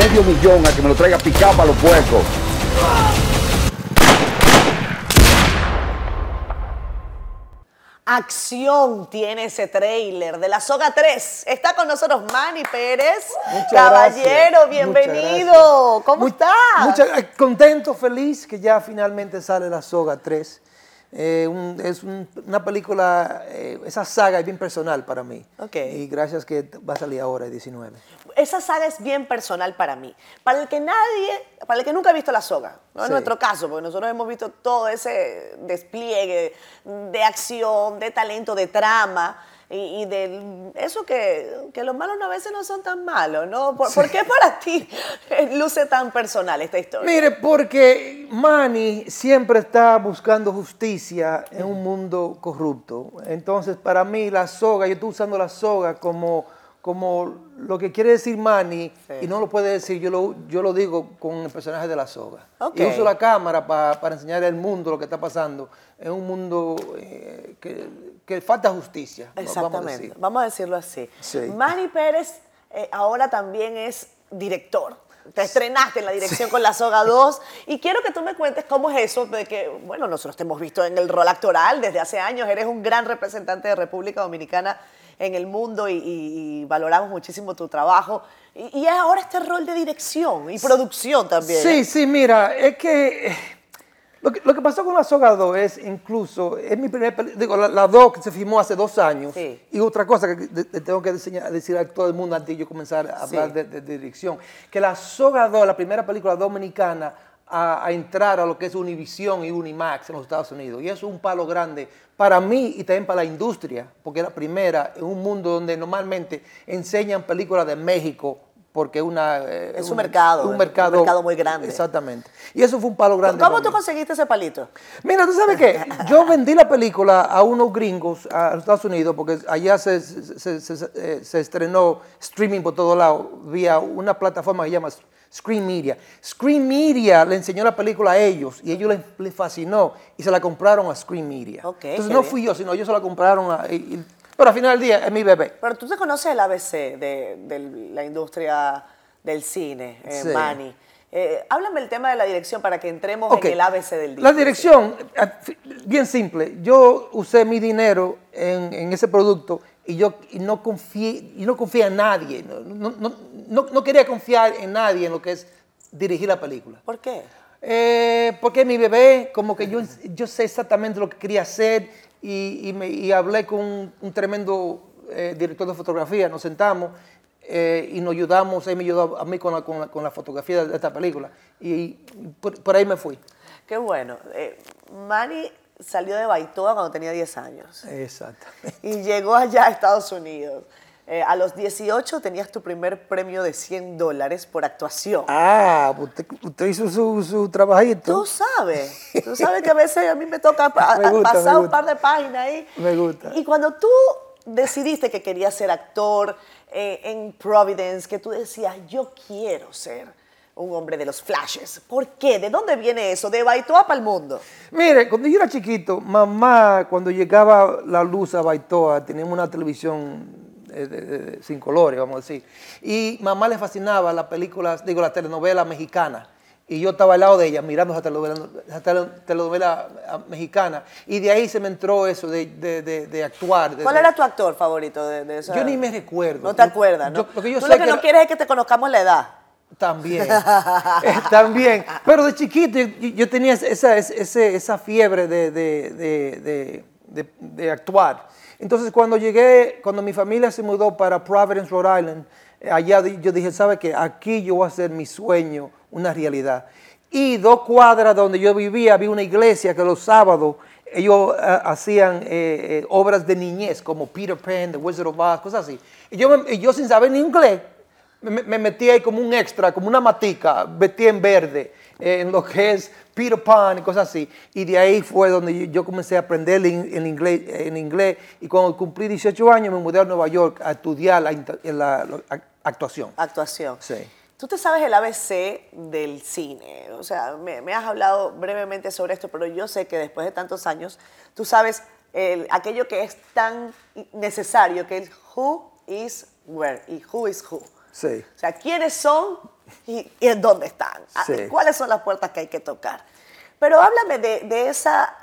medio millón a que me lo traiga picado para los puercos. Acción tiene ese trailer de la Soga 3. Está con nosotros Manny Pérez. Muchas Caballero, gracias. bienvenido. ¿Cómo Mu- estás? mucha- contento, feliz que ya finalmente sale La Soga 3. Eh, un- es un- una película, eh, esa saga es bien personal para mí. Ok. Y gracias que va a salir ahora, el 19. Esa saga es bien personal para mí. Para el que nadie, para el que nunca ha visto la soga, no en Sí. nuestro caso, porque nosotros hemos visto todo ese despliegue de acción, de talento, de trama. Y, y de eso que, que los malos a veces no son tan malos, ¿no? ¿Por, por qué para ti luce tan personal esta historia? Mire, porque Manny siempre está buscando justicia en un mundo corrupto. Entonces, para mí, la soga, yo estoy usando la soga como, como lo que quiere decir Manny, Sí. y no lo puede decir, yo lo, yo lo digo con el personaje de la soga. Ok. Y uso la cámara pa- para enseñar al mundo lo que está pasando. Es un mundo eh, que, que falta justicia. va- Vamos a Exactamente, decir. vamos a decirlo así. Sí. Manny Pérez eh, ahora también es director. Te estrenaste en la dirección con La Soga 2 y quiero que tú me cuentes cómo es eso de que, bueno, nosotros te hemos visto en el rol actoral desde hace años, eres un gran representante de República Dominicana en el mundo y, y- y valoramos muchísimo tu trabajo. Y, y ahora este rol de dirección y producción también. Sí, sí, mira, es que eh, lo que, lo que pasó con La Soga 2 es incluso, es mi primera película, digo, la, la 2 que se filmó hace dos años. Sí. Y otra cosa que de- de- tengo que diseñar- decir a todo el mundo antes de yo comenzar a hablar de, de- de dirección, que La Soga 2, la primera película dominicana a, a entrar a lo que es Univision y Unimax en los Estados Unidos. Y eso es un palo grande para mí y también para la industria, porque es la primera en un mundo donde normalmente enseñan películas de México porque una, eh, Es un mercado, un un mercado, mercado muy grande. Exactamente. Y eso fue un palo grande. ¿Cómo tú mí. conseguiste ese palito? Mira, tú sabes qué, yo vendí la película a unos gringos a los Estados Unidos porque allá se, se- se- se- eh, se estrenó streaming por todos lados vía una plataforma que se llama Screen Media. Screen Media le enseñó la película a ellos y ellos les, les fascinó y se la compraron a Screen Media. Entonces no bien. fui yo, sino ellos se la compraron a... y- y- pero al final del día es mi bebé. Pero tú te conoces el ABC de, de la industria del cine, eh, Sí. Manny. Eh, háblame el tema de la dirección para que entremos en el ABC del día. La dirección, eh, bien simple. Yo usé mi dinero en, en ese producto y yo y no confié, y no confié en nadie. No, no- no- no- no quería confiar en nadie en lo que es dirigir la película. ¿Por qué? Eh, porque mi bebé, como que yo, yo sé exactamente lo que quería hacer y, y me- y hablé con un, un tremendo eh, director de fotografía, nos sentamos eh, y nos ayudamos, él me ayudó a mí con la, con la- con la fotografía de esta película y por, por ahí me fui. Qué bueno. Manny salió de Baitoa cuando tenía 10 años Exactamente. y llegó allá a Estados Unidos. Eh, a los 18 tenías tu primer premio de 100 dólares por actuación. Ah, usted, usted hizo su, su trabajito. Tú sabes, tú sabes que a veces a mí me toca pa- Me gusta, pasar me un par de páginas ahí. Me gusta. Y cuando tú decidiste que querías ser actor eh, en Providence, que tú decías, yo quiero ser un hombre de los flashes. ¿Por qué? ¿De dónde viene eso? De Baitoa para el mundo. Mire, cuando yo era chiquito, mamá, cuando llegaba la luz a Baitoa, teníamos una televisión eh, sin colores, vamos a decir. Y mamá le fascinaba las películas, digo, las telenovelas mexicanas. Y yo estaba al lado de ella mirando esa telenovela, esa tele- telenovela ah, mexicana. Y de ahí se me entró eso de, de- de- de actuar. ¿Cuál era tu actor favorito de, esa? Yo ni me recuerdo. No te acuerdas, ¿no? Yo- tú sé lo que, que no era- quieres es que te conozcamos la edad. También, eh, también. Pero de chiquito yo, tenía esa, esa, esa fiebre de, de- de- actuar. Entonces cuando llegué, cuando mi familia se mudó para Providence, Rhode Island, eh, allá yo dije, ¿sabe qué? Aquí yo voy a hacer mi sueño una realidad. Y dos cuadras donde yo vivía había una iglesia que los sábados ellos hacían eh, eh, obras de niñez como Peter Pan, The Wizard of Oz, cosas así. Y yo, y yo sin saber ni inglés, me, me metí ahí como un extra, como una matica, metí en verde, eh, en lo que es Peter Pan y cosas así. Y de ahí fue donde yo, comencé a aprender en, en inglés, en inglés. Y cuando cumplí 18 años me mudé a Nueva York a estudiar la, la- la ac- actuación. Actuación. Sí. Tú te sabes el ABC del cine. O sea, me, me has hablado brevemente sobre esto, pero yo sé que después de tantos años, tú sabes el- aquello que es tan necesario, que es who is where y who is who. Sí. O sea, quiénes son ¿Y, y en dónde están? Ah, Sí. ¿Cuáles son las puertas que hay que tocar? Pero háblame de, de esa,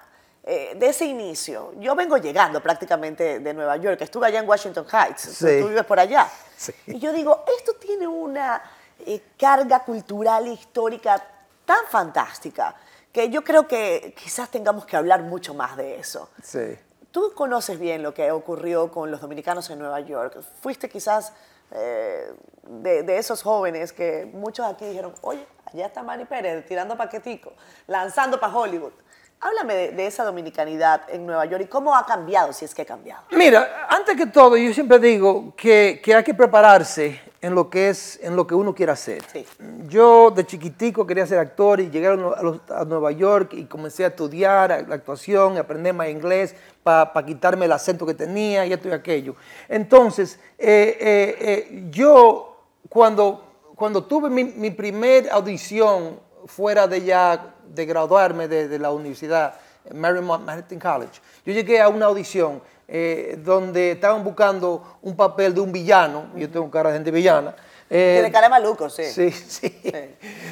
eh, de ese inicio. Yo vengo llegando prácticamente de Nueva York. Estuve allá en Washington Heights. Sí. Tú vives por allá. Sí. Y yo digo, esto tiene una eh, carga cultural e histórica tan fantástica que yo creo que quizás tengamos que hablar mucho más de eso. Sí. Tú conoces bien lo que ocurrió con los dominicanos en Nueva York. Fuiste quizás eh, de, esos jóvenes que muchos aquí dijeron, oye, allá está Manny Pérez tirando paquetico, lanzando para Hollywood. Háblame de, de esa dominicanidad en Nueva York y cómo ha cambiado, si es que ha cambiado. Mira, antes que todo, yo siempre digo que, que hay que prepararse en lo que es, en lo que uno quiere hacer. Sí. Yo de chiquitico quería ser actor y llegué a, los- a Nueva York y comencé a estudiar la actuación, aprender más inglés para quitarme el acento que tenía y esto y aquello. Entonces, eh, eh, eh, yo cuando, cuando tuve mi, mi primer audición fuera de ya de graduarme de, de la universidad, Marymount Manhattan College, yo llegué a una audición eh, donde estaban buscando un papel de un villano, yo tengo cara de gente villana. eh, Tiene cara de maluco, sí. Sí, sí.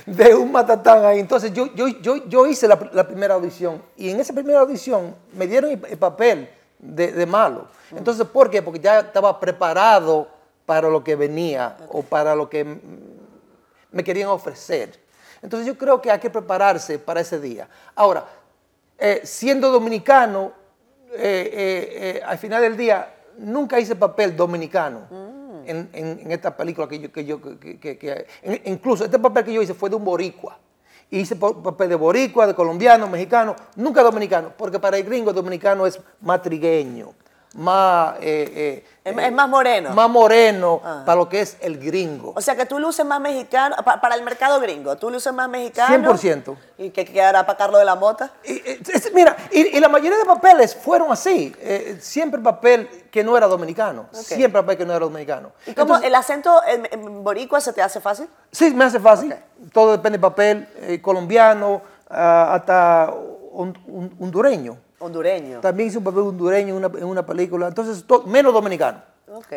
De un matatán ahí. Entonces yo, yo, yo, yo hice la, la primera audición y en esa primera audición me dieron el, el papel de, de malo. Entonces, ¿por qué? Porque ya estaba preparado para lo que venía o para lo que mm, me querían ofrecer. Entonces yo creo que hay que prepararse para ese día. Ahora, eh, siendo dominicano, eh, eh, eh, al final del día, nunca hice papel dominicano en, en- en esta película que yo, que yo que- que- que- en- incluso este papel que yo hice fue de un boricua. Hice pa- papel de boricua, de colombiano, mexicano, nunca dominicano, porque para el gringo dominicano es más trigueño, más... eh, eh, Es- más moreno. Más moreno Ah. para lo que es el gringo. O sea que tú luces más mexicano, pa- para el mercado gringo, tú luces más mexicano. 100%. ¿Y qué quedará para Carlos de la Mota? Y, es- mira, y, y la mayoría de papeles fueron así. eh, siempre papel que no era dominicano. Siempre papel que no era dominicano. ¿Y cómo Entonces, el acento en, en boricua se te hace fácil? sí, me hace fácil. Todo depende del papel. eh, colombiano, ah, hasta hon- hon- hondureño. Hondureño. También hice un papel hondureño en una, en una película. Entonces, to- menos dominicano. Ok.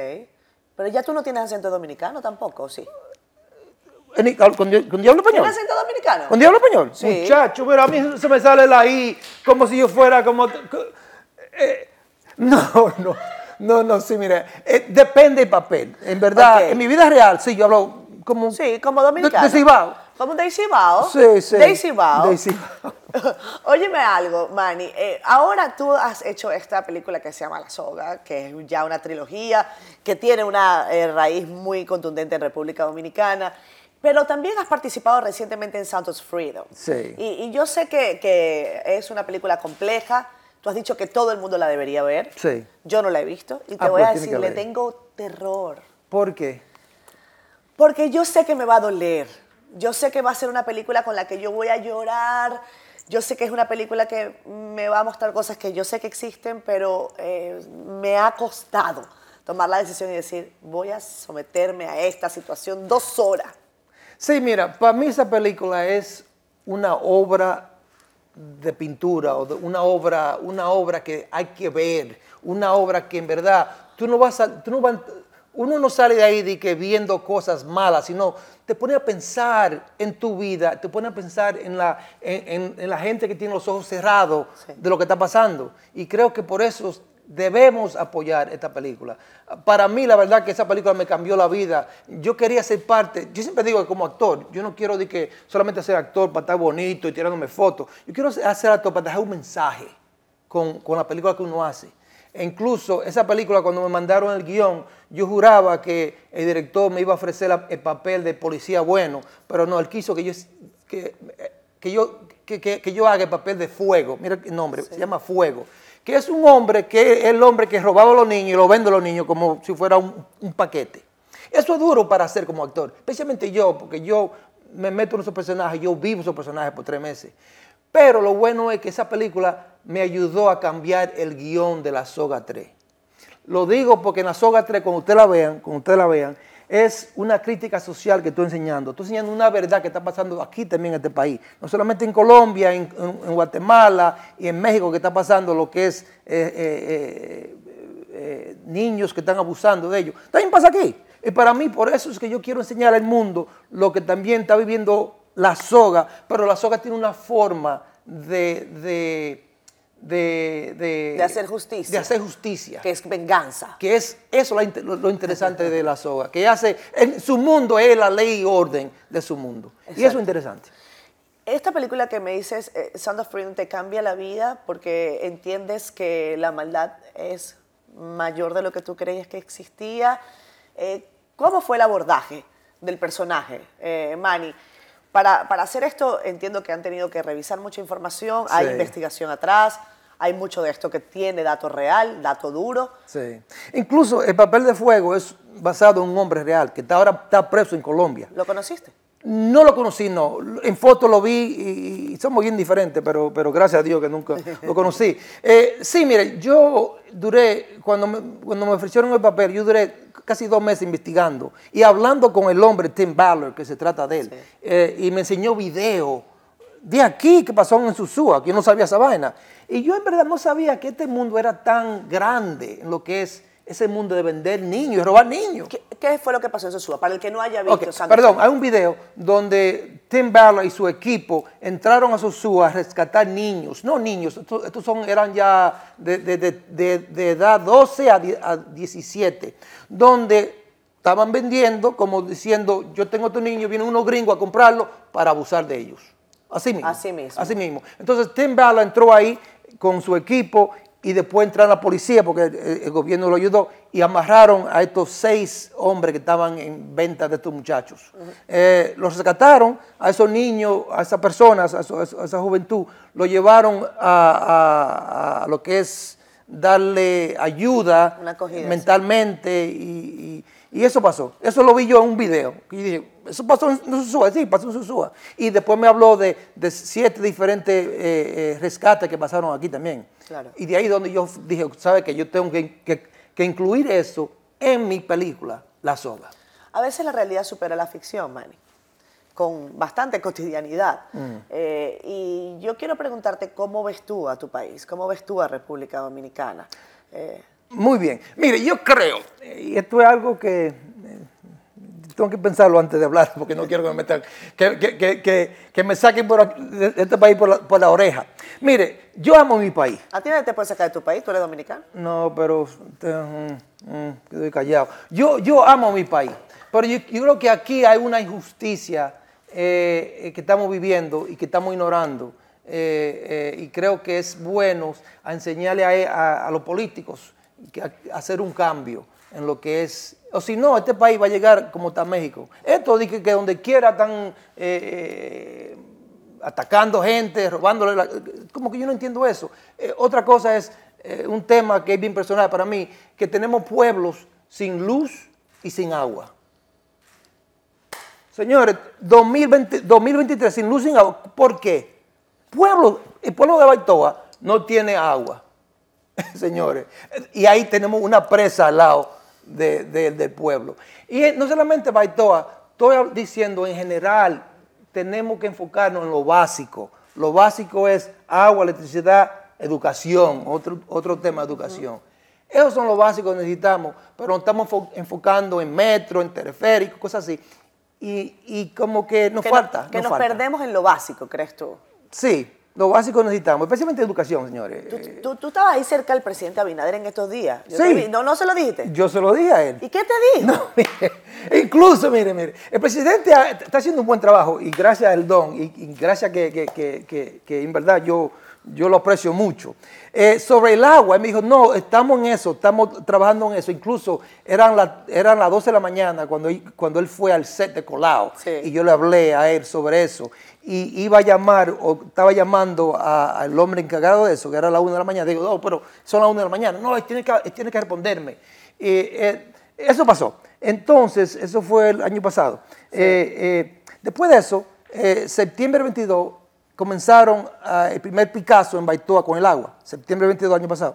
Pero ya tú no tienes acento dominicano tampoco, ¿o ¿sí? En- Con, di- con diablo español. ¿Tienes acento dominicano? ¿Con diablo español? Sí. Muchacho, pero a mí se me sale la I como si yo fuera como... eh, no, no, no, no, sí, mira, eh, depende del papel. En verdad, Ok. en mi vida real, sí, yo hablo como... Sí, como dominicano. De, de. Como de Cibao. Sí, sí. De Cibao. De Cibao. Óyeme algo, Manny. eh, ahora tú has hecho esta película que se llama La Soga, que es ya una trilogía, que tiene una eh, raíz muy contundente en República Dominicana. Pero también has participado recientemente en Santos Freedom. Sí. Y, y yo sé que, que es una película compleja. Tú has dicho que todo el mundo la debería ver. Sí. Yo no la he visto. Y te Ah, voy pues a tiene decir, le tengo terror. ¿Por qué? Porque yo sé que me va a doler. Yo sé que va a ser una película con la que yo voy a llorar. Yo sé que es una película que me va a mostrar cosas que yo sé que existen, pero eh, me ha costado tomar la decisión y decir, voy a someterme a esta situación dos horas. Sí, mira, para mí esa película es una obra de pintura o una obra, una obra que hay que ver, una obra que en verdad tú no vas a, tú no vas- uno no sale de ahí de que viendo cosas malas, sino te pone a pensar en tu vida, te pone a pensar en la, en, en- en la gente que tiene los ojos cerrados Sí. de lo que está pasando. Y creo que por eso debemos apoyar esta película. Para mí, la verdad que esa película me cambió la vida. Yo quería ser parte, yo siempre digo que como actor, yo no quiero de que solamente ser actor para estar bonito y tirándome fotos. Yo quiero hacer actor para dejar un mensaje con, con la película que uno hace. E incluso esa película, cuando me mandaron el guion, yo juraba que el director me iba a ofrecer el papel de policía bueno, pero no, él quiso que yo, que, que yo, que, que- que yo haga el papel de fuego. Mira el nombre, se llama Fuego. Que es un hombre que es el hombre que robaba a los niños y lo vende a los niños como si fuera un, un paquete. Eso es duro para hacer como actor, especialmente yo, porque yo me meto en esos personajes, yo vivo esos personajes por tres meses. Pero lo bueno es que esa película me ayudó a cambiar el guion de la Soga 3. Lo digo porque en la Soga 3, cuando ustedes la vean, cuando ustedes la vean, es una crítica social que estoy enseñando. Estoy enseñando una verdad que está pasando aquí también en este país. No solamente en Colombia, en, Guatemala y en México que está pasando lo que es eh, eh, eh, niños que están abusando de ellos. También pasa aquí. Y para mí, por eso es que yo quiero enseñar al mundo lo que también está viviendo la soga, pero la soga tiene una forma de, de, de- De hacer justicia. De hacer justicia. Que es venganza. Que es eso lo, lo interesante de la soga, que hace, en su mundo es la ley y orden de su mundo. Y eso es Exacto. interesante. Esta película que me dices, eh, Sound of Freedom, te cambia la vida porque entiendes que la maldad es mayor de lo que tú creías que existía. Eh, ¿Cómo fue el abordaje del personaje, eh, Manny? Para, para hacer esto entiendo que han tenido que revisar mucha información, hay Sí. investigación atrás, hay mucho de esto que tiene dato real, dato duro. Sí. Incluso el papel de fuego es basado en un hombre real que está ahora está preso en Colombia. ¿Lo conociste? No lo conocí, no. En foto lo vi y, y somos bien diferentes, pero, pero gracias a Dios que nunca lo conocí. Eh, sí, mire, yo duré, cuando me, cuando me ofrecieron el papel, yo duré casi dos meses investigando y hablando con el hombre Tim Ballard, que se trata de él, eh, y me enseñó video de aquí que pasó en Susúa, que yo no sabía esa vaina. Y yo en verdad no sabía que este mundo era tan grande en lo que es ese mundo de vender niños y robar niños. ¿Qué, qué fue lo que pasó en Sosúa? Para el que no haya visto Ok, Sound of perdón, hay un video donde Tim Ballard y su equipo entraron a Sosúa a rescatar niños, no niños, estos, estos son, eran ya de, de- de- edad 12 a, die- a 17, donde estaban vendiendo como diciendo, yo tengo estos niños, vienen unos gringos a comprarlo para abusar de ellos. Así mismo. Así mismo. Así mismo. Entonces Tim Ballard entró ahí con su equipo y después entraron la policía porque el, el gobierno lo ayudó y amarraron a estos seis hombres que estaban en venta de estos muchachos. Eh, los rescataron a esos niños, a esas personas, a, eso- esa juventud, lo llevaron a, a- a lo que es darle ayuda sí. mentalmente y, y- y eso pasó. Eso lo vi yo en un video. Y dije, eso pasó en Susúa, sí, pasó en Susúa. Y después me habló de, de siete diferentes eh, eh, rescates que pasaron aquí también. Claro. Y de ahí donde yo dije, ¿sabe que Yo tengo que, que- que incluir eso en mi película, La Soga. A veces la realidad supera la ficción, Manny, con bastante cotidianidad. Mm. Eh, y yo quiero preguntarte cómo ves tú a tu país, cómo ves tú a República Dominicana. Eh, Muy bien. Mire, yo creo, eh, y esto es algo que eh, tengo que pensarlo antes de hablar, porque no quiero que me metan, que, que- que- me saquen por aquí- de este país por la, por la oreja. Mire, yo amo mi país. ¿A ti nadie te puede sacar de tu país? ¿Tú eres dominicano? No, pero te- mm, mm, callado. Yo, yo amo mi país, pero yo, yo creo que aquí hay una injusticia eh, eh, que estamos viviendo y que estamos ignorando. eh, eh, y creo que es bueno a enseñarle a, a- a los políticos que hacer un cambio en lo que es, o si no, este país va a llegar como está México. Esto de que, donde quiera están eh, eh, atacando gente, robándole, como que yo no entiendo eso. Eh, otra cosa es un tema que es bien personal para mí, que tenemos pueblos sin luz y sin agua. Señores, 2020 2023 sin luz y sin agua. ¿Por qué? Pueblo, el pueblo de Baitoa no tiene agua, señores. Y ahí tenemos una presa al lado de- de- del pueblo. Y no solamente Baitoa, estoy diciendo en general, tenemos que enfocarnos en lo básico. Lo básico es agua, electricidad, educación, otro, otro tema de educación. Esos son los básicos que necesitamos, pero nos estamos enfo- enfocando en metro, en teleférico, cosas así. Y, y como que nos que falta. no- que nos nos falta. perdemos en lo básico, ¿crees tú? Sí, lo básico necesitamos, especialmente educación, señores. Tú, tú- tú estabas ahí cerca del presidente Abinader en estos días. Yo Sí. vi- No, no se lo dijiste. Yo se lo dije a él. ¿Y qué te dijo? No, mire, incluso, mire, mire, el presidente está haciendo un buen trabajo y gracias al don y, y gracias que, que, que- que en verdad yo, yo lo aprecio mucho. Eh, sobre el agua, él me dijo, no, estamos en eso, estamos trabajando en eso. Incluso eran, la- eran las 12 de la mañana cuando, él- cuando él fue al set de Colao Sí. y yo le hablé a él sobre eso. Y iba a llamar, o estaba llamando a- al hombre encargado de eso, que era la 1 de la mañana. Digo, no, pero son las 1 de la mañana. No, él tiene que, él tiene que responderme. Eh, eso pasó. Entonces, eso fue el año pasado. Eh, después de eso, septiembre 22, comenzaron ah, el primer Picasso en Baitoa con el agua. Septiembre 22 del año pasado.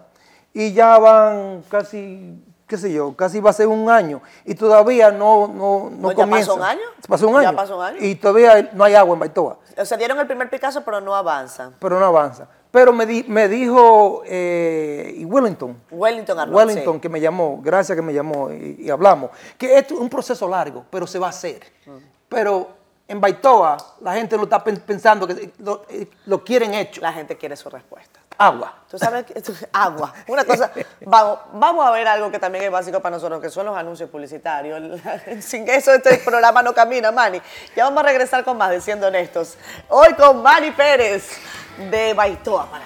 Y ya van casi, qué sé yo, casi va a ser un año. Y todavía no, no, no ¿No ya comienza. pasó un año? Pasó un ¿Ya año. pasó un año? Y todavía no hay agua en Baitoa O sea, dieron el primer Picasso, pero no avanzan. pero no avanza. Pero me, di- me dijo eh, y Wellington, Wellington Arnold. Wellington sí. que me llamó, gracias que me llamó y, y hablamos, que esto es un proceso largo, pero se va a hacer. Pero en Baitoa la gente lo está pen- pensando que lo, eh, lo quieren hecho. La gente quiere su respuesta. Agua. Tú sabes que agua. Una cosa, vamos, vamos a ver algo que también es básico para nosotros, que son los anuncios publicitarios. Sin eso este programa no camina, Manny. Ya vamos a regresar con más de Siendo Honestos. Hoy con Manny Pérez de Baitoa para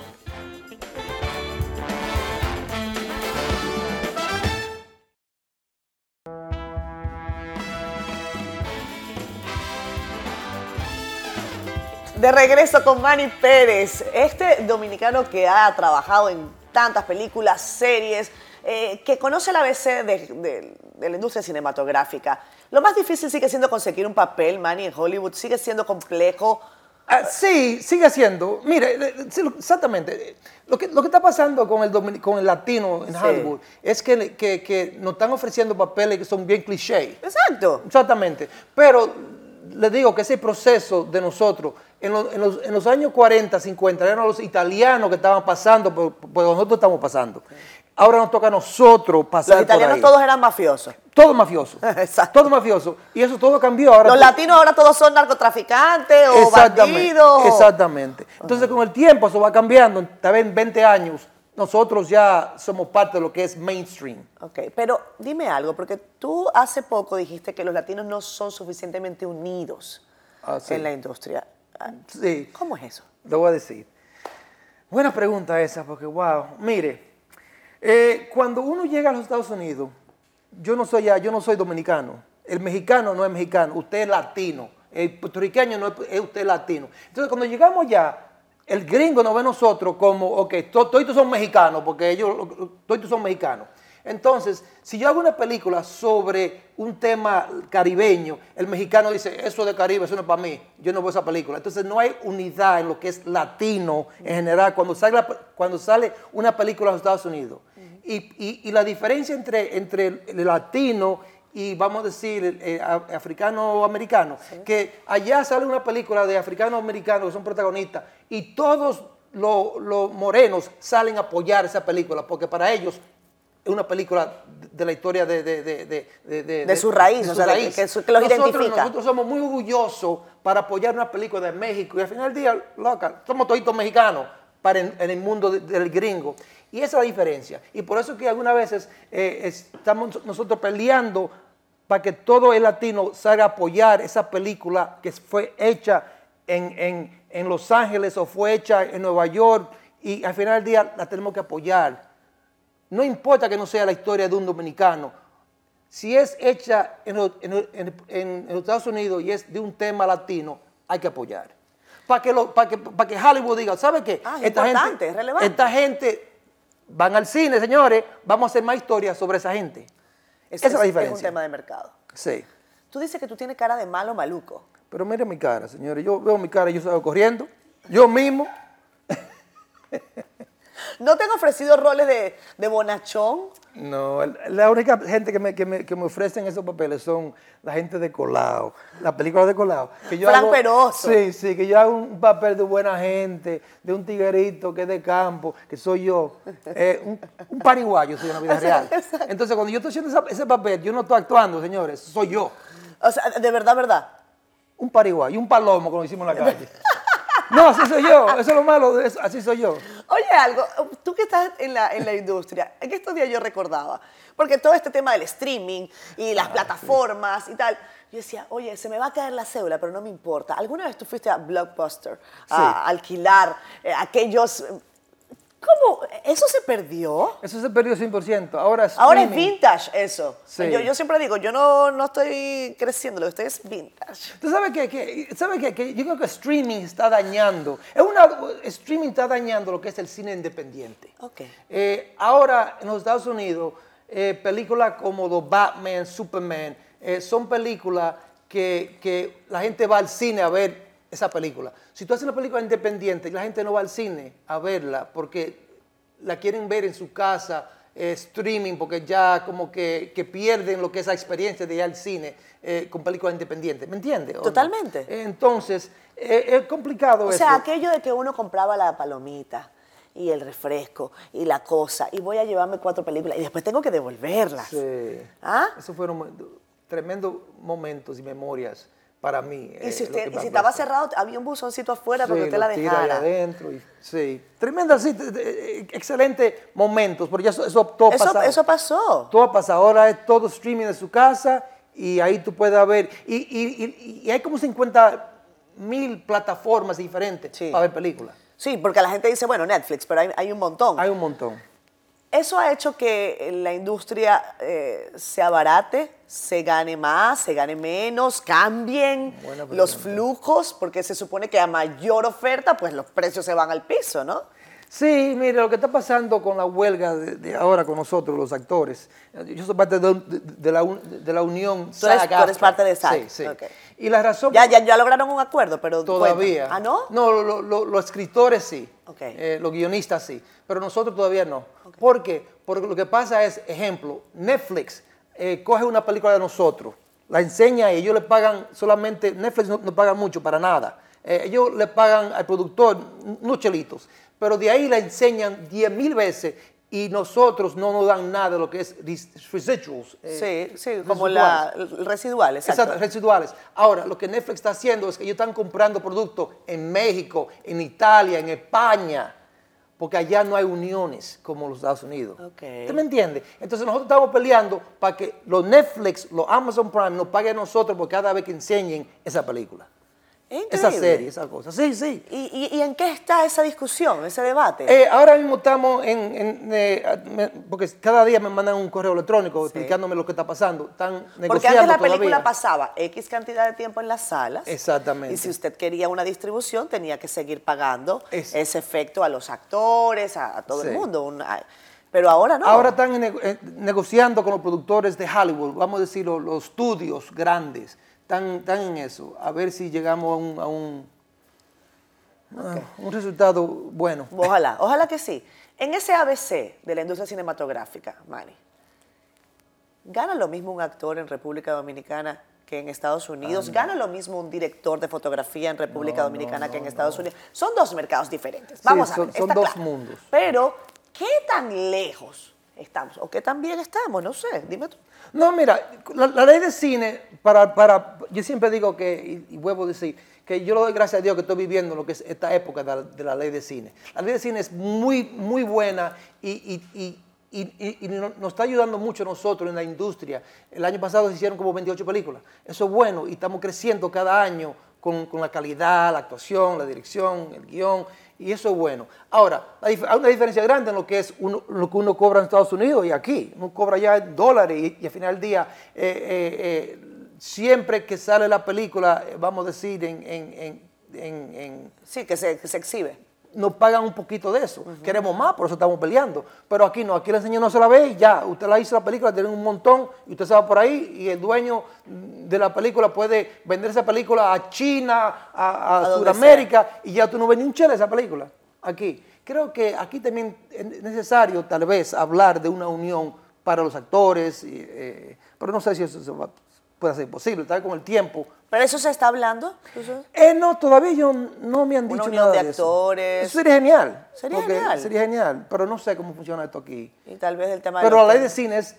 De regreso con Manny Pérez, este dominicano que ha trabajado en tantas películas, series, eh, que conoce la ABC de, de- de la industria cinematográfica. Lo más difícil sigue siendo conseguir un papel, Manny, en Hollywood, sigue siendo complejo. Ah, sí, sigue siendo. Mire, eh, lo- exactamente. Lo que, lo que está pasando con el, con el latino en Sí. Hollywood es que, que- que nos están ofreciendo papeles que son bien cliché. Exacto. Exactamente. Pero le digo que ese proceso de nosotros, en los, en los- en los años 40, 50, eran los italianos que estaban pasando por donde nosotros estamos pasando. Ahora nos toca a nosotros pasar Los italianos por ahí. todos eran mafiosos. Todo mafioso. Exacto. Todo mafioso. Y eso todo cambió ahora. Los latinos ahora todos son narcotraficantes o bandidos. o- Exactamente. Entonces, con el tiempo eso va cambiando. Tal vez en 20 años, nosotros ya somos parte de lo que es mainstream. Ok, pero dime algo, porque tú hace poco dijiste que los latinos no son suficientemente unidos Ah, sí. en la industria. Sí, ¿Cómo es eso? le voy a decir. Buena pregunta esa, porque wow. Mire, eh, cuando uno llega a los Estados Unidos, yo no soy ya, yo no soy dominicano. El mexicano no es mexicano, usted es latino. El puertorriqueño no es, es usted latino. Entonces, cuando llegamos ya, el gringo nos ve a nosotros como, ok, to- todos son mexicanos, porque ellos, todos son mexicanos. Entonces, si yo hago una película sobre un tema caribeño, el mexicano dice, eso de Caribe, eso no es para mí, yo no veo esa película. Entonces, no hay unidad en lo que es latino en general cuando sale, la- cuando sale una película en los Estados Unidos. y, y- y la diferencia entre, entre el latino y vamos a decir eh, a- africano-americano, que allá sale una película de africano-americanos que son protagonistas y todos lo- los morenos salen a apoyar esa película porque para ellos es una película de- la historia de, de, de, de, de- su raíz, o sea, de que- que su- los nosotros, identifica. Nosotros somos muy orgullosos para apoyar una película de México y al final del día, loca, somos toditos mexicanos para en, en el mundo de- del gringo. Y esa es la diferencia. Y por eso que algunas veces eh, estamos nosotros peleando para que todo el latino salga a apoyar esa película que fue hecha en, en- en Los Ángeles o fue hecha en Nueva York y al final del día la tenemos que apoyar. No importa que no sea la historia de un dominicano. Si es hecha en, los- en los- en- en- en los Estados Unidos y es de un tema latino, hay que apoyar. Para que, lo- para que, para que Hollywood diga, ¿sabe qué? Ah, es importante, es relevante. Esta gente van al cine, señores, vamos a hacer más historias sobre esa gente. Eso Esa es la un diferencia. tema de mercado. Sí. Tú dices que tú tienes cara de malo maluco. Pero mire mi cara, señores. Yo veo mi cara y yo salgo corriendo. Yo mismo. ¿No te han ofrecido roles de, de bonachón? No, la única gente que me, que me- que me ofrecen esos papeles son la gente de Colao, la película de Colao. Que yo hago- Peroso. Sí, sí, que yo hago un papel de buena gente, de un tiguerito que es de campo, que soy yo. Eh, un, un pariguayo soy en la vida real. Entonces, cuando yo estoy haciendo esa- ese papel, yo no estoy actuando, señores, soy yo. O sea, de verdad, verdad. Un pariguayo, un palomo, como hicimos en la calle. No, así soy yo, eso es lo malo, eso, así soy yo. Oye, algo, tú que estás en la, en la industria, en estos días yo recordaba, porque todo este tema del streaming y Ah, las plataformas y tal, yo decía, oye, se me va a caer la cédula, pero no me importa. ¿Alguna vez tú fuiste a Blockbuster a alquilar eh, aquellos... ¿Cómo? ¿Eso se perdió? Eso se perdió 100%. Ahora, Ahora es vintage eso. Sí. Yo, yo siempre digo, yo no, no estoy creciendo, lo que estoy es vintage. ¿Tú sabes qué? Que, ¿sabes qué? Que yo creo que streaming está dañando. Es una, streaming está dañando lo que es el cine independiente. Ok. Eh, ahora, en los Estados Unidos, eh, películas como The Batman, Superman, eh, son películas que, que la gente va al cine a ver esa película. Si tú haces una película independiente y la gente no va al cine a verla porque la quieren ver en su casa, eh, streaming, porque ya como que, que pierden lo que es la experiencia de ir al cine eh, con películas independientes. ¿Me entiendes? o no? Totalmente. Entonces, eh, es complicado O eso. sea, aquello de que uno compraba la palomita y el refresco y la cosa y voy a llevarme cuatro películas y después tengo que devolverlas. Sí. ¿Ah? Esos fueron tremendos momentos y memorias para mí. Y si, eh, lo usted, y si estaba cerrado, había un buzoncito afuera Sí, porque usted la tira ahí dejara. adentro. y- sí, tremenda, sí, te- te- excelentes momentos, pero ya eso, eso todo Eso, pasado. eso pasó. Todo pasa, ahora es todo streaming de su casa y ahí tú puedes ver. Y, y- y- y hay como 50 mil plataformas diferentes Sí. para ver películas. Sí, porque la gente dice, bueno, Netflix, pero hay, hay un montón. Hay un montón. Eso ha hecho que la industria eh, se abarate, se gane más, se gane menos, cambien los flujos, porque se supone que a mayor oferta, pues los precios se van al piso, ¿no? Sí, mire, lo que está pasando con la huelga de, de ahora con nosotros, los actores, yo soy parte de, de- de la, la unión Tú eres- tú eres parte de SAG, Sí, sí. Y la razón... Ya, ya, ya lograron un acuerdo, pero Todavía. ¿Ah, no? No, lo- lo- los escritores sí. Eh, los guionistas sí. Pero nosotros todavía no. ¿Por qué? Porque lo que pasa es, ejemplo, Netflix eh, coge una película de nosotros, la enseña y ellos le pagan solamente, Netflix no, no paga mucho para nada. Eh, ellos le pagan al productor unos chelitos, pero de ahí la enseñan 10 mil veces y nosotros no nos dan nada de lo que es res- residuals. eh, Sí, sí, como residuales. la residual, exacto. Exacto, residuales. Ahora, lo que Netflix está haciendo es que ellos están comprando productos en México, en Italia, en España, porque allá no hay uniones como los Estados Unidos. Ok. ¿Usted me entiende? Entonces nosotros estamos peleando para que los Netflix, los Amazon Prime nos paguen a nosotros por cada vez que enseñen esa película, esa serie, esa cosa. Sí, sí. ¿Y, y, y en qué está esa discusión, ese debate? Eh, ahora mismo estamos en, en, eh, me- porque cada día me mandan un correo electrónico explicándome lo que está pasando. Están negociando Porque antes la película todavía. pasaba X cantidad de tiempo en las salas. Exactamente. Y si usted quería una distribución, tenía que seguir pagando Es- ese efecto a los actores, a, a todo el Sí. mundo. pero ahora no. Ahora están nego- eh, negociando con los productores de Hollywood, vamos a decir, los, los estudios grandes. Están, están en eso, a ver si llegamos a un, a un, a un resultado bueno. Ojalá, ojalá que sí. En ese ABC de la industria cinematográfica, Manny, ¿gana lo mismo un actor en República Dominicana que en Estados Unidos? ¿Gana lo mismo un director de fotografía en República No, no, Dominicana que en Estados Unidos? Son dos mercados diferentes. Vamos a son- ver, son dos claro. mundos. Pero, ¿qué tan lejos estamos? ¿O qué tan bien estamos? No sé, dime tú. No, mira, la, ley de cine, para, para, yo siempre digo que, y, vuelvo a decir, que yo le doy gracias a Dios que estoy viviendo lo que es esta época de la, ley de cine. La ley de cine es muy, muy buena y, y- y- y- y- y no- nos está ayudando mucho nosotros en la industria. El año pasado se hicieron como 28 películas. Eso es bueno y estamos creciendo cada año con, con la calidad, la actuación, la dirección, el guion. Y eso es bueno. Ahora, hay una diferencia grande en lo que es uno- lo que uno cobra en Estados Unidos y aquí. Uno cobra ya en dólares y, al final del día, eh, eh, eh, siempre que sale la película, eh, vamos a decir, en, en- en- en- en- Sí, que se, que se exhibe. Nos pagan un poquito de eso. Queremos más, por eso estamos peleando. Pero aquí no, aquí la señora no se la ve y ya. Usted la hizo la película, tiene un montón y usted se va por ahí y el dueño de la película puede vender esa película a China, a, a A donde Sudamérica y ya tú no ves ni un chile de esa película. Aquí. Creo que aquí también es necesario tal vez hablar de una unión para los actores, eh, pero no sé si eso se va- puede ser posible, tal vez con el tiempo. ¿Pero eso se está hablando? Eh, no, todavía yo no me han Una dicho unión nada de eso. actores. Eso sería genial. Sería genial. Sería genial, pero no sé cómo funciona esto aquí. Y tal vez el tema de Pero los la ley de cine es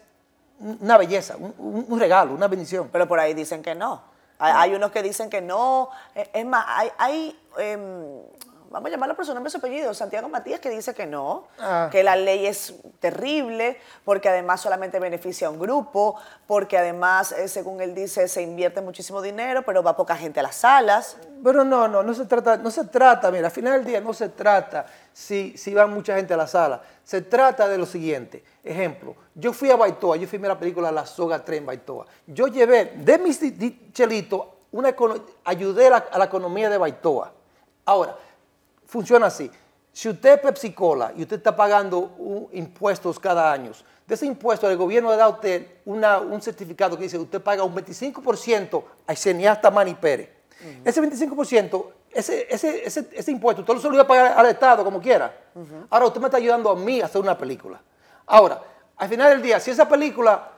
una belleza, un, regalo, una bendición. Pero por ahí dicen que no. Hay, hay unos que dicen que no. Eh, Es más, hay, hay, em, vamos a llamarlo por su nombre y su apellido, Santiago Matías, que dice que no, Ah. que la ley es terrible, porque además solamente beneficia a un grupo, porque además, eh, según él dice, se invierte muchísimo dinero, pero va poca gente a las salas. Pero no, no, no se trata, no se trata, mira, al final del día no se trata si, si va mucha gente a la sala. Se trata de lo siguiente. Ejemplo, yo fui a Baitoa, yo filmé la película La Soga 3 en Baitoa. Yo llevé de mis chelitos, una, ayudé a la, a la economía de Baitoa. Ahora, funciona así. Si usted es Pepsi Cola y usted está pagando un- impuestos cada año, de ese impuesto el gobierno le da a usted una- un certificado que dice que usted paga un 25% al cineasta Manny Pérez. Ese 25%, ese, ese, ese, ese impuesto, usted lo iba a pagar al Estado como quiera. Ahora usted me está ayudando a mí a hacer una película. Ahora, al final del día, si esa película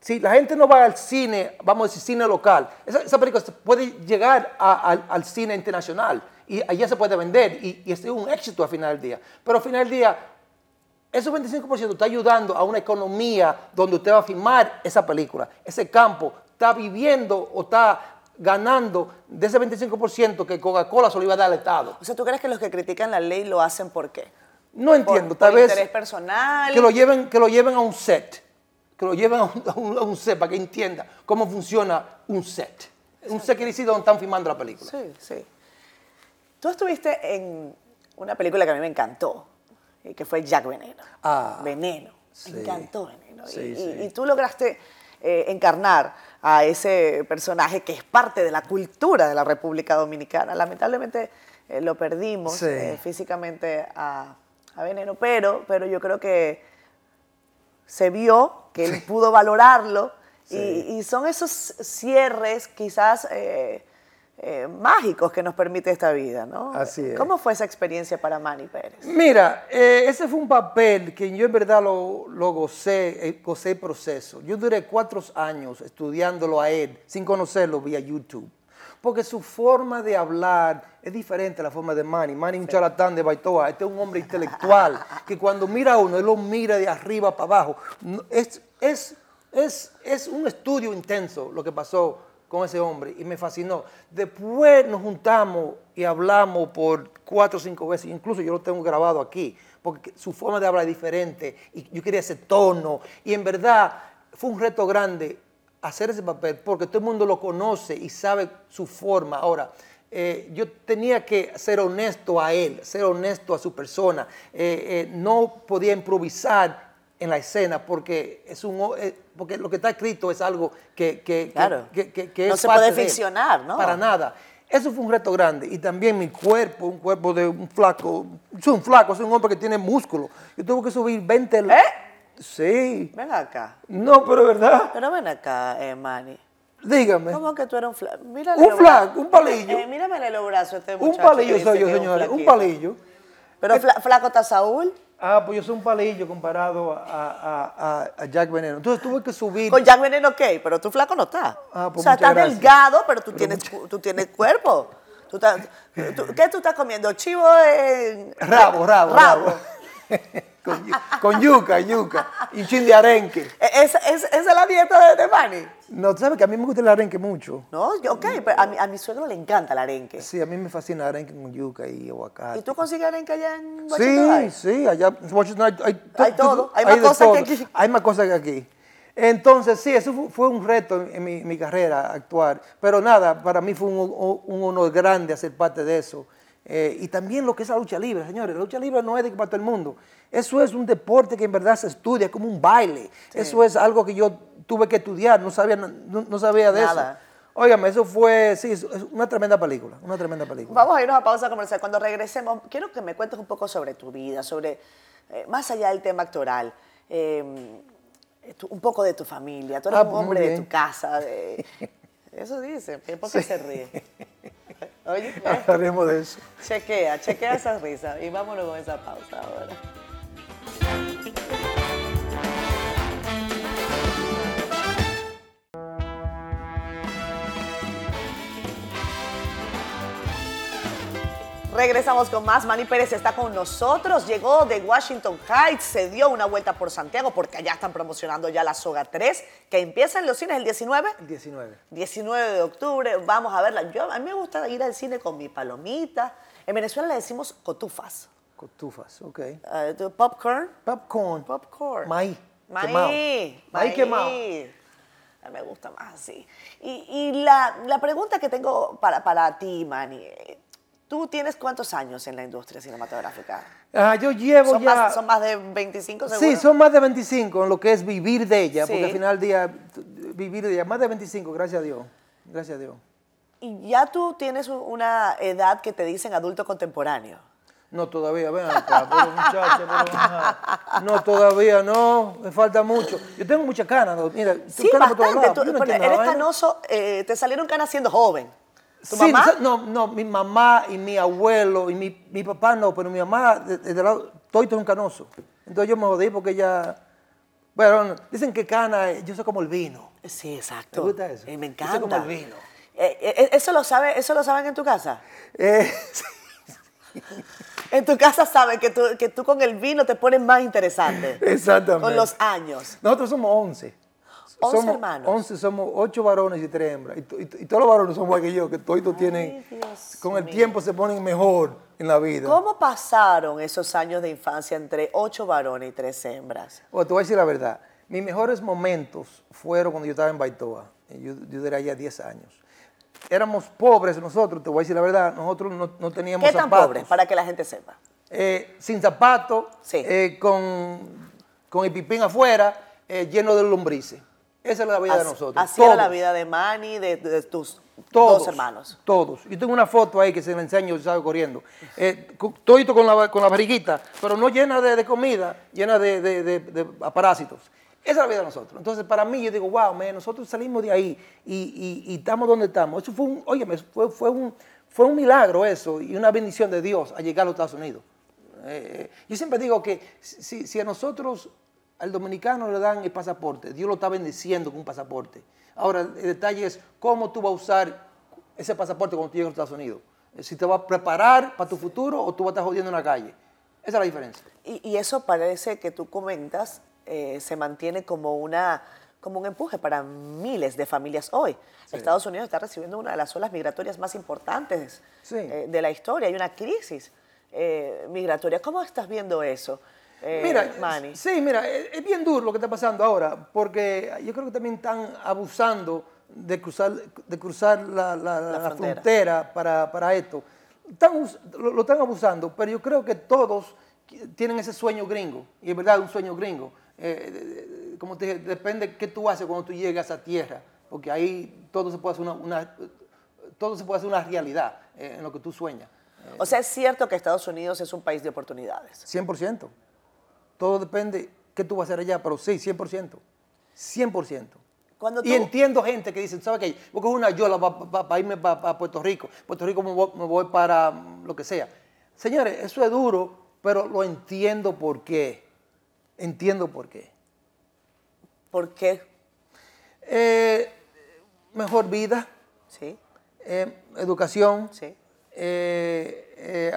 si la gente no va al cine, vamos a decir cine local, esa, esa película puede llegar a- al, al cine internacional y allá se puede vender y, y es un éxito al final del día. Pero al final del día, esos 25% está ayudando a una economía donde usted va a filmar esa película. Ese campo está viviendo o está ganando de ese 25% que Coca-Cola solo iba a dar al Estado. O sea, ¿tú crees que los que critican la ley lo hacen por qué? No entiendo, por, tal por vez interés personal. que lo lleven, que lo lleven a un set, que lo lleven a un, a un- a un set para que entienda cómo funciona un set. Un set quiere decir donde están filmando la película. Sí, sí. Tú estuviste en una película que a mí me encantó, y que fue Jack Veneno. Ah, Veneno. sí. Me encantó Veneno. Y- Sí, y, sí. y tú lograste eh, encarnar a ese personaje que es parte de la cultura de la República Dominicana. Lamentablemente eh, lo perdimos eh, físicamente a, a Veneno, pero, pero yo creo que se vio que él pudo valorarlo y- Sí. y, son esos cierres quizás eh, eh, mágicos que nos permite esta vida, ¿no? Así es. ¿Cómo fue esa experiencia para Manny Pérez? Mira, eh, ese fue un papel que yo en verdad lo, lo gocé, gocé el proceso. Yo duré cuatro años estudiándolo a él, sin conocerlo vía YouTube. Porque su forma de hablar es diferente a la forma de Manny. Manny es un charlatán de Baitoa. Este es un hombre intelectual que cuando mira a uno, él lo mira de arriba para abajo. Es, es, es, es un estudio intenso lo que pasó con ese hombre y me fascinó. Después nos juntamos y hablamos por cuatro o cinco veces, incluso yo lo tengo grabado aquí, porque su forma de hablar es diferente y yo quería ese tono y en verdad fue un reto grande hacer ese papel porque todo el mundo lo conoce y sabe su forma. Ahora, eh, yo tenía que ser honesto a él, ser honesto a su persona, Eh, eh, no podía improvisar en la escena porque es un porque lo que está escrito es algo que, que- Claro. que- que- que No es se parte puede ficcionar, ¿no? Para nada. Eso fue un reto grande. Y también mi cuerpo, un cuerpo de un flaco. Soy un flaco, soy un hombre que tiene músculo. Yo tuve que subir 20... ¿Eh? Sí. Ven acá. No, pero verdad. Pero ven acá, eh, Manny. Dígame. ¿Cómo que tú eres un flaco? Un flaco, un palillo. Eh, mírame los brazos a este Un muchacho. palillo que soy yo, señores. Un palillo. Pero fla- flaco está Saúl. Ah, pues yo soy un palillo comparado a, a- a- a Jack Veneno. Entonces tuve que subir. Con Jack Veneno, ok, pero tú flaco no estás. Ah, pues o sea, estás gracias. delgado, pero tú, tienes, cu- tú tienes cuerpo. Tú estás- tú- ¿Qué tú estás comiendo? Chivo en... Rabo, rabo, rabo. Con, yu- con yuca, yuca. Y chin de arenque. E- ¿Esa, es la dieta de, de Manny? No, tú sabes que a mí me gusta el arenque mucho. No, ok, pero a mi, a mi suegro le encanta el arenque. Sí, a mí me fascina el arenque con yuca y aguacate. ¿Y tú consigues arenque allá en Washington Sí, sí, allá en Washington hay, hay, Hay todo, hay más cosas que aquí. Hay más cosas que aquí. Entonces, sí, eso fu- fue, un reto en, en mi, carrera actuar. Pero nada, para mí fue un- un honor grande hacer parte de eso. Eh, y también lo que es la lucha libre, señores. La lucha libre no es de que para todo el mundo. Eso es un deporte que en verdad se estudia, es como un baile. Eso es algo que yo tuve que estudiar, no sabía, no, no sabía de Nada. eso. Óigame, eso fue, sí, es una tremenda película, una tremenda película. Vamos a irnos a pausa comercial. Cuando regresemos, quiero que me cuentes un poco sobre tu vida, sobre, eh, más allá del tema actoral, eh, tu- un poco de tu familia. Tú eres Ah, un hombre de tu casa. de- eso dice. ¿Por qué se ríe? Oye, Hablaremos de eso. chequea, chequea esa risa y vámonos con esa pausa ahora. Regresamos con más. Manny Pérez está con nosotros. Llegó de Washington Heights, se dio una vuelta por Santiago porque allá están promocionando ya la Soga 3, que empieza en los cines el 19. El 19. 19 de octubre, vamos a verla. Yo, a mí me gusta ir al cine con mi palomita. En Venezuela le decimos cotufas. Cotufas, ok. ¿tú- popcorn. Popcorn. Popcorn. Maíz. Maíz. quemado. Maíz me gusta más así. Y, y la, la pregunta que tengo para, para ti, Manny, ¿tú tienes cuántos años en la industria cinematográfica? Ah, yo llevo ¿Son, ya... más, son más de 25 seguro? sí, son más de 25 en lo que es vivir de ella, Sí. porque al final del día, vivir de ella, más de 25, gracias a Dios. Gracias a Dios. Y ya tú tienes un- una edad que te dicen adulto contemporáneo. No, todavía, ven acá, pero muchacha, pero ajá. No, todavía no, me falta mucho. Yo tengo mucha cana, ¿no? mira, Sí, canas por todos bastante. lados, Tú- no eres canoso, eh, te salieron canas siendo joven. ¿Tu Sí, mamá? No, no, mi mamá y mi abuelo y mi, mi papá no, pero mi mamá, de- desde lado, todo es un canoso. Entonces yo me jodí porque ella, bueno, dicen que cana, yo soy como el vino. Sí, exacto. ¿Te gusta eso? Eh, me Yo encanta. soy como el vino. Eh, eh, ¿eso, lo sabe, ¿Eso lo saben en tu casa? Eh, En tu casa saben que tú, que tú con el vino te pones más interesante. Exactamente. Con los años. Nosotros somos 11. 11 somos hermanos. 11, somos 8 varones y 3 hembras. Y, to- y to- y todos los varones son igual que yo, que todos tienen, Dios con el mío. tiempo se ponen mejor en la vida. ¿Cómo pasaron esos años de infancia entre ocho varones y tres hembras? Bueno, te voy a decir la verdad. Mis mejores momentos fueron cuando yo estaba en Baitoa. Yo, yo era ya 10 años. Éramos pobres nosotros, te voy a decir la verdad. Nosotros no, no teníamos ¿Qué tan zapatos. pobres? Para que la gente sepa. Eh, sin zapatos, Sí. eh, con, con el pipín afuera, eh, lleno de lombrices. Esa es la vida de nosotros. Así era la Todos. vida de Manny, de, de tus Todos, dos hermanos. Todos. Yo tengo una foto ahí que se la enseño, estaba corriendo. Eh, todito con la, con la barriguita, pero no llena de, de comida, llena de, de- de- de parásitos. Esa es la vida de nosotros. Entonces, para mí, yo digo, wow, man, nosotros salimos de ahí y, y- y estamos donde estamos. Eso fue un, óyeme, fue, fue, un, fue un milagro eso y una bendición de Dios a llegar a los Estados Unidos. Eh, yo siempre digo que si, si a nosotros, al dominicano le dan el pasaporte, Dios lo está bendiciendo con un pasaporte. Ahora, el detalle es cómo tú vas a usar ese pasaporte cuando tú llegues a los Estados Unidos. Eh, Si te vas a preparar para tu futuro o tú vas a estar jodiendo en la calle. Esa es la diferencia. Y, y eso parece que tú comentas, eh, se mantiene como, una, como un empuje para miles de familias hoy. Estados Unidos está recibiendo una de las olas migratorias más importantes Sí. eh, de la historia. Hay una crisis eh, migratoria. ¿Cómo estás viendo eso, eh, Mira, Manny? sí, mira, es, bien duro lo que está pasando ahora, porque yo creo que también están abusando de cruzar, de cruzar la, la- la frontera. frontera, para, para esto. Están lo, lo están abusando, pero yo creo que todos tienen ese sueño gringo, y es verdad, un sueño gringo. Eh, eh, como te dije, depende qué tú haces cuando tú llegas a tierra, porque ahí todo se puede hacer una, una- todo se puede hacer una realidad eh, en lo que tú sueñas. O sea, es cierto que Estados Unidos es un país de oportunidades. 100%. Todo depende qué tú vas a hacer allá, pero sí, 100%. 100%. Cuando Y entiendo gente que dice, ¿sabes qué? Voy a una yola para irme para Puerto Rico. Puerto Rico me voy, me voy para mm, lo que sea. Señores, eso es duro, pero lo entiendo por qué. Entiendo por qué. ¿Por qué? Eh, mejor vida, Sí, eh, educación, sí. eh,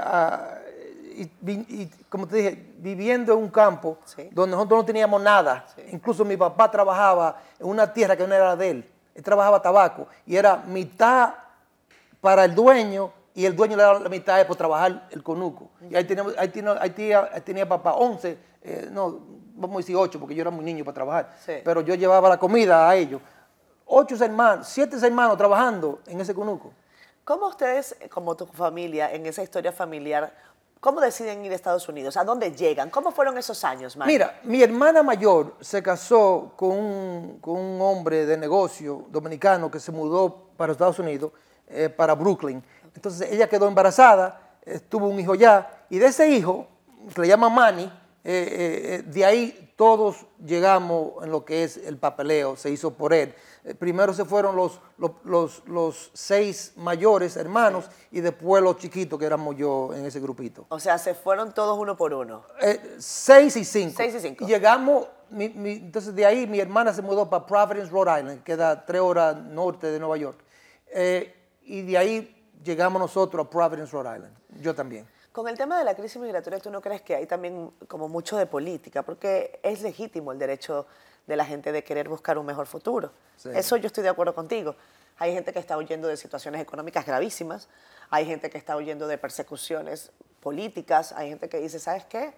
y, como te dije, viviendo en un campo Sí. donde nosotros no teníamos nada. Incluso mi papá trabajaba en una tierra que no era de él. Él trabajaba tabaco y era mitad para el dueño y el dueño le daba la mitad por trabajar el conuco. Y ahí, teníamos, ahí, tenía, ahí tenía- ahí tenía papá 11, eh, no, vamos a decir 8 porque yo era muy niño para trabajar. Sí. Pero yo llevaba la comida a ellos. Ocho hermanos, siete hermanos trabajando en ese conuco. ¿Cómo ustedes, como tu familia, en esa historia familiar, cómo deciden ir a Estados Unidos? ¿A dónde llegan? ¿Cómo fueron esos años, Manny? Mira, mi hermana mayor se casó con un, hombre de negocio dominicano que se mudó para Estados Unidos, eh, para Brooklyn. Entonces ella quedó embarazada, eh, tuvo un hijo ya, y de ese hijo, que le llaman Manny, eh, eh, eh, de ahí todos llegamos en lo que es el papeleo, se hizo por él. Eh, primero se fueron los, los, los- los seis mayores hermanos y después los chiquitos que éramos yo en ese grupito. O sea, se fueron todos uno por uno. Eh, seis y cinco. Seis y cinco. Llegamos, mi- mi- entonces de ahí mi hermana se mudó para Providence, Rhode Island, que queda tres horas norte de Nueva York. Y de ahí llegamos nosotros a Providence, Rhode Island. Yo también. Con el tema de la crisis migratoria, ¿tú no crees que hay también como mucho de política? Porque es legítimo el derecho de la gente de querer buscar un mejor futuro. Sí. Eso yo estoy de acuerdo contigo. Hay gente que está huyendo de situaciones económicas gravísimas, hay gente que está huyendo de persecuciones políticas, hay gente que dice, ¿sabes qué?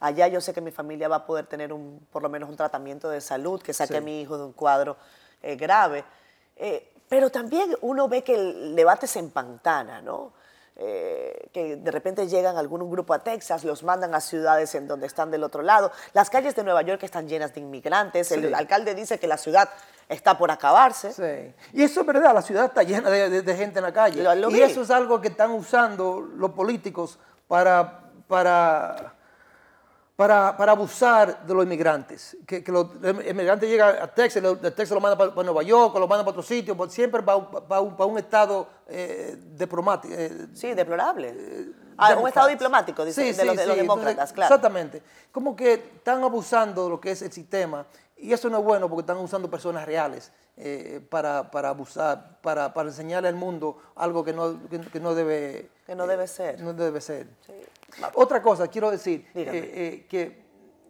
Allá yo sé que mi familia va a poder tener un, por lo menos un tratamiento de salud que saque Sí. a mi hijo de un cuadro eh, grave. Eh, pero también uno ve que el debate se empantana, ¿no? Eh, que de repente llegan algún grupo a Texas, los mandan a ciudades en donde están del otro lado. Las calles de Nueva York están llenas de inmigrantes. El alcalde dice que la ciudad está por acabarse. Sí. Y eso es verdad, la ciudad está llena de, de- de gente en la calle. Lo- lo y vi. eso es algo que están usando los políticos para, para, para, para abusar de los inmigrantes. Que, que los inmigrantes llegan a Texas, de Texas lo mandan para, para Nueva York, lo mandan para otro sitio, pues siempre para, para un, estado eh, diplomático. eh, Sí, deplorable. Ah, un estado diplomático, dice, Sí, de, los, sí, de los demócratas, Entonces, claro. Exactamente. Como que están abusando de lo que es el sistema Y eso no es bueno porque están usando personas reales eh, para, para abusar, para, para enseñarle al mundo algo que no, que, que no debe... Que no debe ser. No debe ser. Sí. Otra cosa, quiero decir eh, eh, que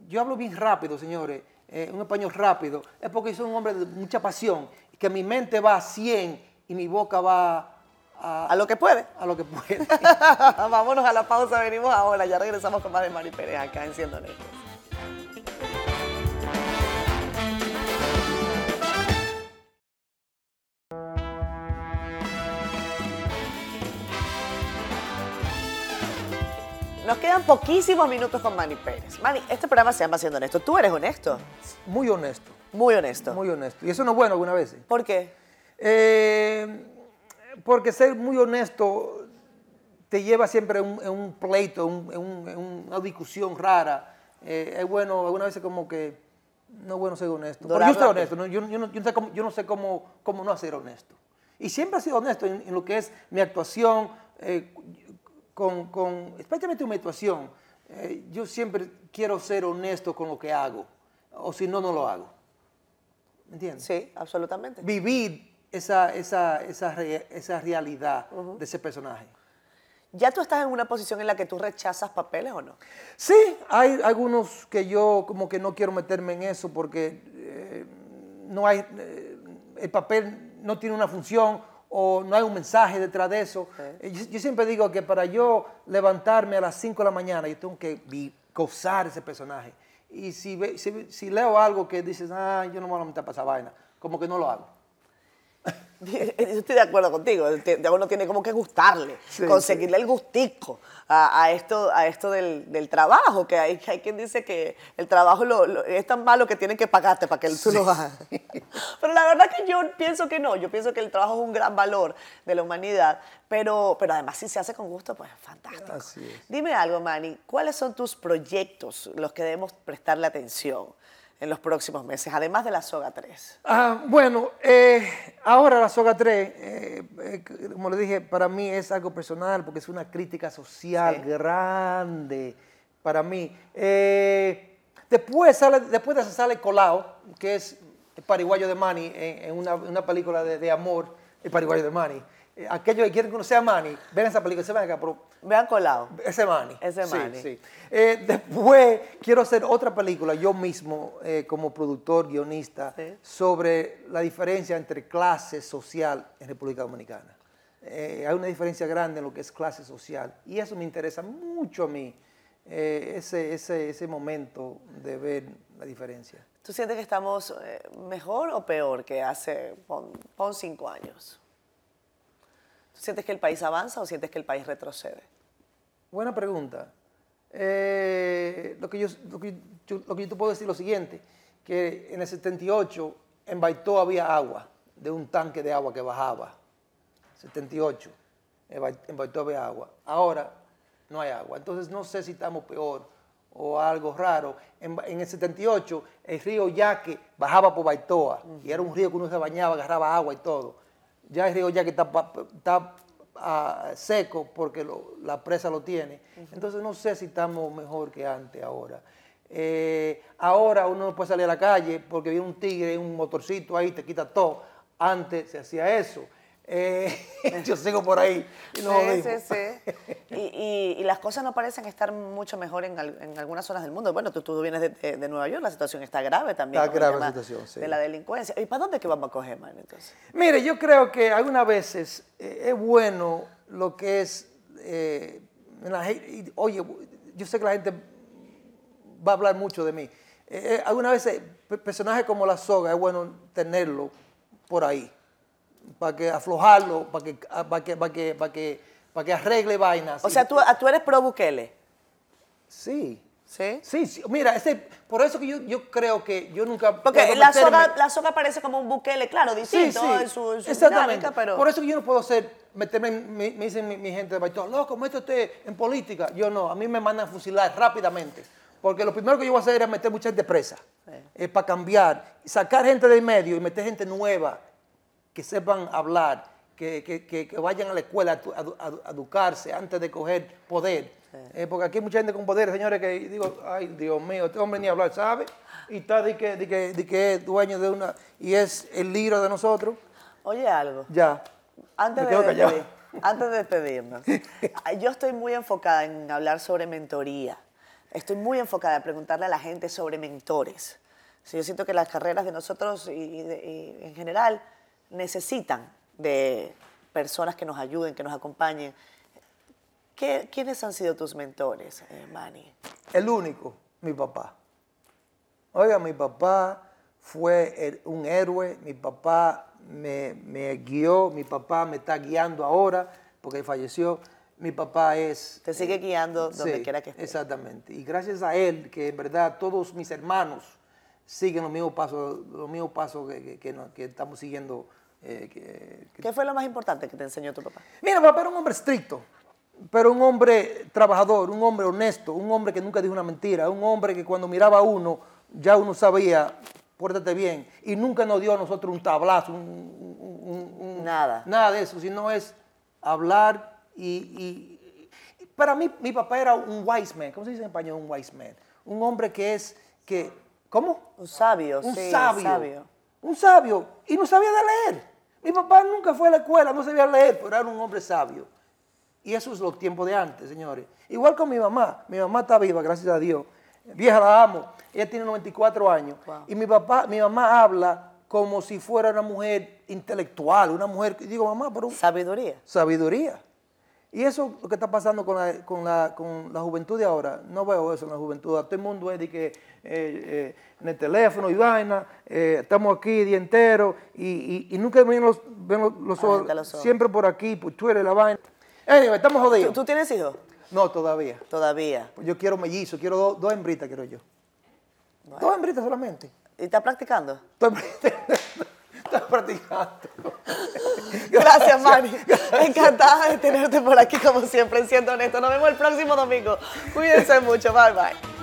yo hablo bien rápido, señores, eh, un español rápido, es porque soy un hombre de mucha pasión, que mi mente va a 100 y mi boca va a, A lo que puede. a lo que puede. Vámonos a la pausa, venimos ahora. Ya regresamos con más de Mari Pérez acá en Siendo. Nos quedan poquísimos minutos con Manny Pérez. Manny, este programa se llama Siendo Honesto. ¿Tú eres honesto? Muy honesto, Muy honesto. muy honesto. Y eso no es bueno algunas veces. ¿Por qué? Eh, porque ser muy honesto te lleva siempre a un, a un pleito, a un- a una discusión rara. Eh, es bueno, algunas veces como que no es bueno ser honesto. Pero yo la honesto, ¿no? yo, yo no, yo no sé, cómo, yo no sé cómo, cómo no ser honesto. Y siempre he sido honesto en, en lo que es mi actuación, eh, con, con- especialmente en mi actuación. Eh, yo siempre quiero ser honesto con lo que hago, o si no, no lo hago. ¿Me entiendes? Sí, absolutamente. vivir esa, esa, esa, re- esa realidad de ese personaje. ¿Ya tú estás en una posición en la que tú rechazas papeles o no? Sí, hay algunos que yo como que no quiero meterme en eso porque eh, no hay, eh, el papel no tiene una función o no hay un mensaje detrás de eso. Eh, Yo, yo siempre digo que para yo levantarme a las 5 de la mañana, yo tengo que gozar ese personaje. Y si, si, si leo algo que dices, ah, yo no me voy a meter para esa vaina, como que no lo hago. Yo estoy de acuerdo contigo. Uno tiene como que gustarle, Sí, conseguirle el gustico a, a esto, a esto del, del trabajo, que hay, hay quien dice que el trabajo lo- lo- es tan malo que tienen que pagarte para que tú lo hagas. Pero la verdad que yo pienso que no. Yo pienso que el trabajo es un gran valor de la humanidad, pero, pero además si se hace con gusto, pues fantástico. Así es. Dime algo, Manny, ¿cuáles son tus proyectos, los que debemos prestarle atención en los próximos meses, además de la Soga 3? Ah, bueno, eh, ahora la soga 3, eh, eh, como le dije, para mí es algo personal porque es una crítica social Sí. grande para mí. Después, sale, después de eso sale Colao, que es el pariguayo de Manny en, en una, una película de, de amor, el pariguayo de Manny. Eh, aquellos que quieren conocer a Manny, ven esa película, se ven acá, pero Vean colado. ese Manny. Ese Sí, Manny. sí. Eh, después quiero hacer otra película, yo mismo, eh, como productor, guionista, Sí. sobre la diferencia entre clase social en República Dominicana. Eh, hay una diferencia grande en lo que es clase social y eso me interesa mucho a mí, eh, ese, ese, ese momento de ver la diferencia. ¿Tú sientes que estamos eh, mejor o peor que hace, pon, pon cinco años? ¿Tú sientes que el país avanza o sientes que el país retrocede? Buena pregunta. Eh, lo, que yo, lo, que yo, lo que yo te puedo decir es lo siguiente, que en el 78 en Baitó había agua, de un tanque de agua que bajaba. 78, en Bai- en Baitó había agua. Ahora no hay agua. Entonces no sé si estamos peor o algo raro. En, en el 78 el río Yaque bajaba por Baitoa y era un río que uno se bañaba, agarraba agua y todo. Ya el río está, pa- está ah, seco porque lo- la presa lo tiene. Entonces no sé si estamos mejor que antes ahora. Eh, ahora uno no puede salir a la calle porque viene un tigre, un motorcito ahí, te quita todo. Antes se hacía eso. Eh, yo sigo por ahí. y no sí, sí, sí. Y, y- y las cosas no parecen estar mucho mejor en, al- en algunas zonas del mundo. Bueno, tú, tú vienes de, de- de Nueva York, la situación está grave también. Está grave la situación, sí. De la delincuencia. ¿Y para dónde que vamos a coger, man, entonces? Mire, yo creo que algunas veces eh, es bueno lo que es, eh, la y, oye, yo sé que la gente va a hablar mucho de mí. Eh, eh, algunas veces pe- personajes como la soga es bueno tenerlo por ahí, para que aflojarlo, para que, ah, para que, para que, para que, para que arregle vainas. O sea, tú, ah, tú eres pro Bukele, Sí. ¿sí? Sí, sí, mira, ese, por eso que yo, yo creo que yo nunca... Porque la soga, la soga parece como un Bukele, claro, distinto en su, en su Exactamente. dinámica, pero... Por eso que yo no puedo ser, meterme, me, me dicen mi, mi gente de Baitón, loco, métete en política. Yo no, a mí me mandan a fusilar rápidamente. Porque lo primero que yo voy a hacer es meter mucha gente presa. Es para cambiar, sacar gente del medio y meter gente nueva que sepan hablar que, que- que- que vayan a la escuela a, educarse antes de coger poder. Eh, porque aquí hay mucha gente con poder, señores, que digo, ay, Dios mío, este hombre ni hablar sabe. Y está de que, de que, de que es dueño de una, y es el libro de nosotros. Oye, algo. Ya. Antes Me de, despedir- antes de despedirnos, yo estoy muy enfocada en hablar sobre mentoría. Estoy muy enfocada en preguntarle a la gente sobre mentores. Sí, yo siento que las carreras de nosotros y, y de- y en general necesitan de personas que nos ayuden, que nos acompañen. ¿Qué- ¿Quiénes han sido tus mentores, eh, Manny? El único, mi papá. Oiga, mi papá fue el- un héroe, mi papá me, me guió, mi papá me está guiando ahora porque falleció. Mi papá es... Te sigue guiando donde Sí, quiera que estés. Exactamente. Y gracias a él, que en verdad todos mis hermanos siguen los mismos pasos, los mismos pasos que, que- que no- que estamos siguiendo. Eh, que- que- ¿Qué fue lo más importante que te enseñó tu papá? Mira, mi papá era un hombre estricto, pero un hombre trabajador, un hombre honesto, un hombre que nunca dijo una mentira, un hombre que cuando miraba a uno, ya uno sabía, pórtate bien, y nunca nos dio a nosotros un tablazo, un- un- un- un- Nada. nada de eso, sino es hablar y, y- y- para mí mi papá era un wise man, ¿cómo se dice en español un wise man? Un hombre que es, que, ¿cómo? Un sabio, un sí, sabio, sabio. Un sabio, y no sabía de leer. Mi papá nunca fue a la escuela, no sabía leer, pero era un hombre sabio. Y eso es los tiempos de antes, señores. Igual con mi mamá. Mi mamá está viva, gracias a Dios. Vieja la amo. Ella tiene 94 años. Wow. Y mi papá, mi mamá habla como si fuera una mujer intelectual, una mujer, y digo, mamá, pero Sabiduría. sabiduría. Y eso es lo que está pasando con la, con la, con la juventud de ahora. No veo eso en la juventud. Todo el mundo es de que eh, eh, en el teléfono y vaina, eh, estamos aquí día entero y, y- y nunca ven los, ven los, los ojos, los siempre por aquí, por Twitter, la vaina. Anyway, estamos ¿Tú, jodidos. tú tienes hijos? No, todavía. Todavía. Yo quiero mellizo, quiero dos, dos hembritas, quiero yo. Dos hembritas solamente. ¿Y estás practicando? Estoy, estoy practicando. Gracias, Mari. Encantada de tenerte por aquí, como siempre, siendo honesto. Nos vemos el próximo domingo. Cuídense mucho. Bye, bye.